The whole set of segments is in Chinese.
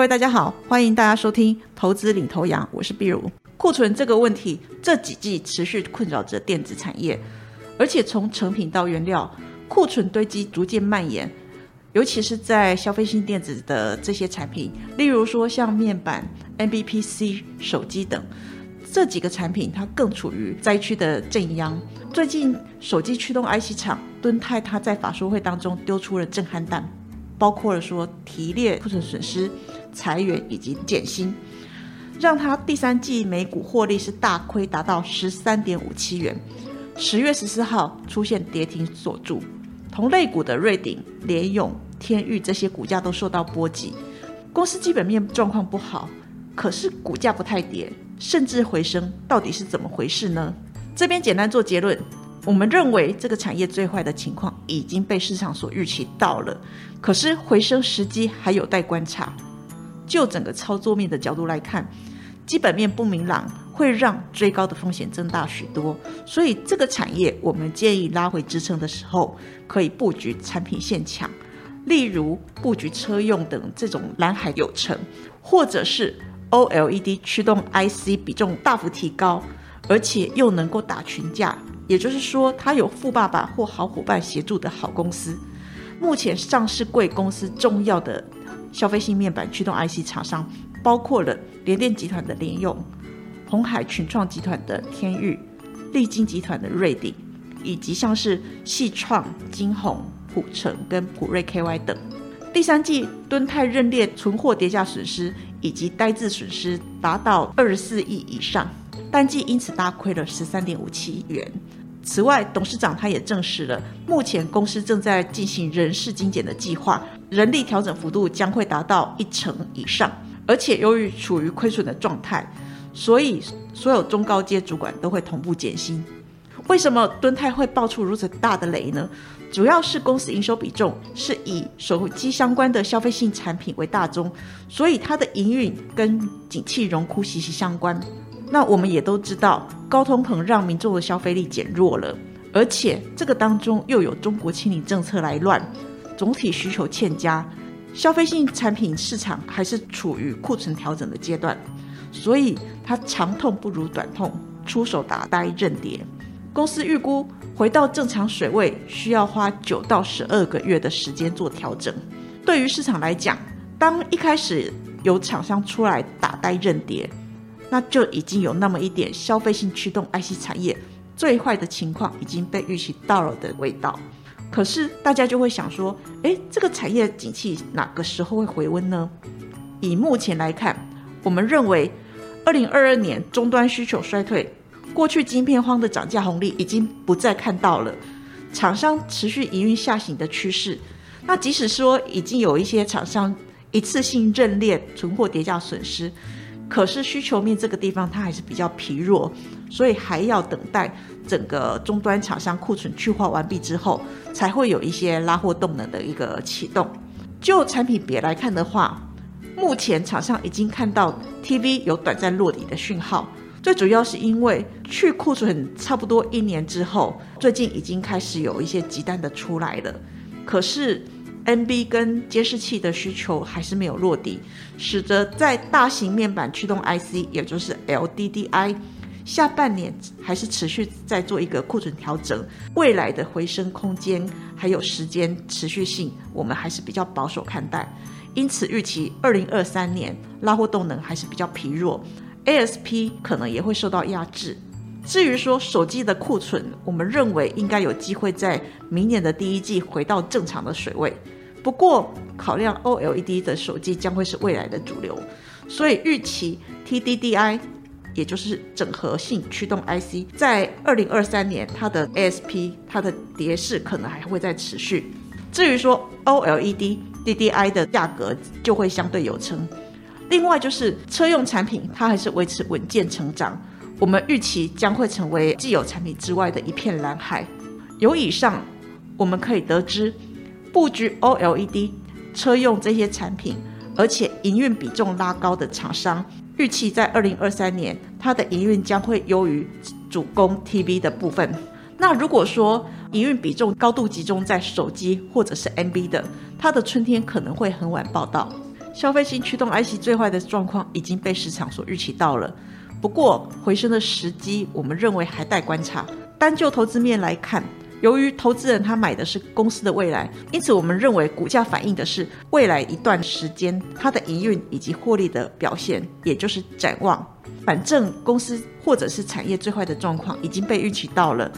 各位大家好，欢迎大家收听投资领头羊，我是碧如。库存这个问题，这几季持续困扰着电子产业，而且从成品到原料，库存堆积逐渐蔓延，尤其是在消费性电子的这些产品，例如说像面板、MBPC、手机等这几个产品，它更处于灾区的正央。最近手机驱动 IC 厂敦泰，它在法说会当中丢出了震撼弹，包括了说提列库存损失。裁员以及减薪，让他第三季每股获利是大亏，达到十三点五七元。十月十四号出现跌停锁住，同类股的瑞鼎、联永、天域这些股价都受到波及。公司基本面状况不好，可是股价不太跌，甚至回升，到底是怎么回事呢？这边简单做结论，我们认为这个产业最坏的情况已经被市场所预期到了，可是回升时机还有待观察。就整个操作面的角度来看，基本面不明朗会让追高的风险增大许多，所以这个产业我们建议拉回支撑的时候，可以布局产品线强，例如布局车用等这种蓝海有成，或者是 OLED 驱动 IC 比重大幅提高，而且又能够打群架，也就是说他有富爸爸或好伙伴协助的好公司。目前上市贵公司重要的。消费性面板驱动 IC 厂商包括了联电集团的联用、红海群创集团的天域、立晶集团的瑞鼎，以及像是细创、金鸿、普成跟普瑞 KY 等。第三季敦泰认列存货跌价损失以及呆滞损失达到二十四亿以上，单季因此大亏了十三点五七亿元。此外，董事长他也证实了，目前公司正在进行人事精简的计划，人力调整幅度将会达到一成以上。而且由于处于亏损的状态，所以所有中高阶主管都会同步减薪。为什么敦泰会爆出如此大的雷呢？主要是公司营收比重是以手机相关的消费性产品为大宗，所以它的营运跟景气荣枯息息相关。那我们也都知道，高通膨让民众的消费力减弱了，而且这个当中又有中国清理政策来乱，总体需求欠佳，消费性产品市场还是处于库存调整的阶段，所以它长痛不如短痛，出手打呆认跌。公司预估回到正常水位需要花九到十二个月的时间做调整。对于市场来讲，当一开始有厂商出来打呆认跌。那就已经有那么一点消费性驱动 IC 产业最坏的情况已经被预期到了的味道。可是大家就会想说，哎，这个产业景气哪个时候会回温呢？以目前来看，我们认为二零二二年终端需求衰退，过去晶片荒的涨价红利已经不再看到了，厂商持续营运下行的趋势。那即使说已经有一些厂商一次性认列存货叠价损失。可是需求面这个地方它还是比较疲弱，所以还要等待整个终端厂商库存去化完毕之后，才会有一些拉货动能的一个启动。就产品别来看的话，目前厂商已经看到 TV 有短暂落底的讯号，最主要是因为去库存差不多一年之后，最近已经开始有一些急单的出来了。可是 NB 跟监视器的需求还是没有落地，使得在大型面板驱动 IC，也就是 LDDI，下半年还是持续在做一个库存调整，未来的回升空间还有时间持续性，我们还是比较保守看待。因此预期二零二三年拉货动能还是比较疲弱，ASP 可能也会受到压制。至于说手机的库存，我们认为应该有机会在明年的第一季回到正常的水位。不过，考量 OLED 的手机将会是未来的主流，所以预期 TDDI，也就是整合性驱动 IC，在二零二三年它的 ASP 它的跌势可能还会再持续。至于说 OLED DDI 的价格就会相对有撑。另外就是车用产品，它还是维持稳健成长。我们预期将会成为既有产品之外的一片蓝海。由以上，我们可以得知，布局 OLED 车用这些产品，而且营运比重拉高的厂商，预期在二零二三年，它的营运将会优于主攻 TV 的部分。那如果说营运比重高度集中在手机或者是 NB 的，它的春天可能会很晚报道。消费性驱动 IC 最坏的状况已经被市场所预期到了。不过回升的时机，我们认为还待观察。单就投资面来看，由于投资人他买的是公司的未来，因此我们认为股价反映的是未来一段时间它的营运以及获利的表现，也就是展望。反正公司或者是产业最坏的状况已经被预期到了，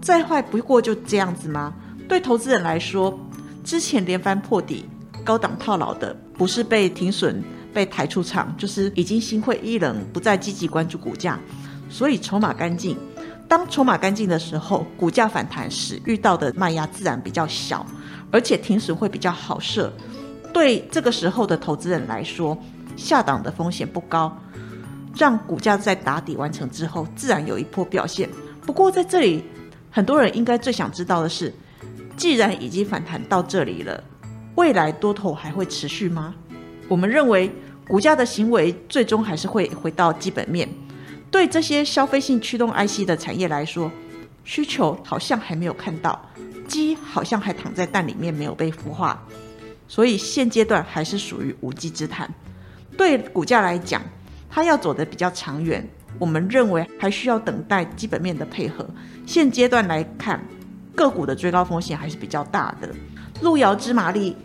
再坏不过就这样子吗？对投资人来说，之前连番破底、高档套牢的，不是被停损。被抬出场，就是已经心灰意冷，不再积极关注股价，所以筹码干净。当筹码干净的时候，股价反弹时遇到的卖压自然比较小，而且停损会比较好设。对这个时候的投资人来说，下档的风险不高，让股价在打底完成之后，自然有一波表现。不过在这里，很多人应该最想知道的是，既然已经反弹到这里了，未来多头还会持续吗？我们认为股价的行为最终还是会回到基本面。对这些消费性驱动 IC 的产业来说，需求好像还没有看到，鸡好像还躺在蛋里面没有被孵化，所以现阶段还是属于无稽之谈。对股价来讲，它要走的比较长远，我们认为还需要等待基本面的配合。现阶段来看，个股的追高风险还是比较大的。路遥知马力。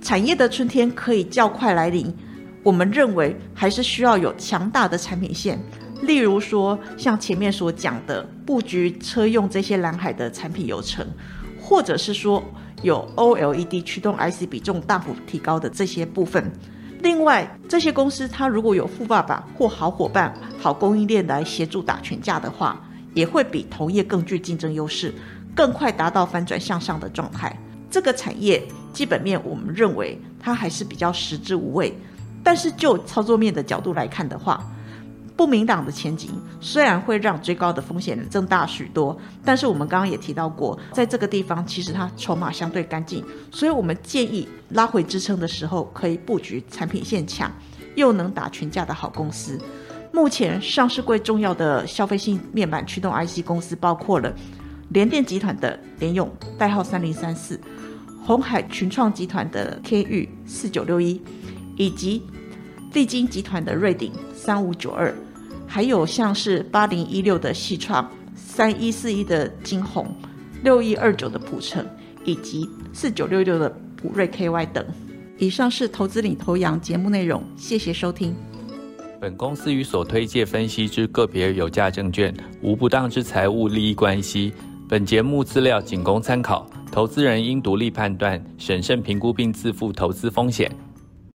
产业的春天可以较快来临，我们认为还是需要有强大的产品线，例如说像前面所讲的布局车用这些蓝海的产品有成，或者是说有 OLED 驱动 IC 比重大幅提高的这些部分。另外，这些公司它如果有富爸爸或好伙伴、好供应链来协助打群架的话，也会比同业更具竞争优势，更快达到翻转向上的状态。这个产业基本面，我们认为它还是比较食之无味。但是就操作面的角度来看的话，不明朗的前景虽然会让追高的风险增大许多，但是我们刚刚也提到过，在这个地方其实它筹码相对干净，所以我们建议拉回支撑的时候可以布局产品线强又能打群架的好公司。目前上市柜重要的消费性面板驱动 IC 公司包括了。联电集团的联用代号三零三四，红海群创集团的天域四九六一，以及利金集团的瑞鼎三五九二，还有像是八零一六的细创三一四一的金鸿六一二九的普成，以及四九六六的普瑞 KY 等。以上是投资领头羊节目内容，谢谢收听。本公司与所推介分析之个别有价证券无不当之财务利益关系。本节目资料仅供参考，投资人应独立判断、审慎评估并自负投资风险。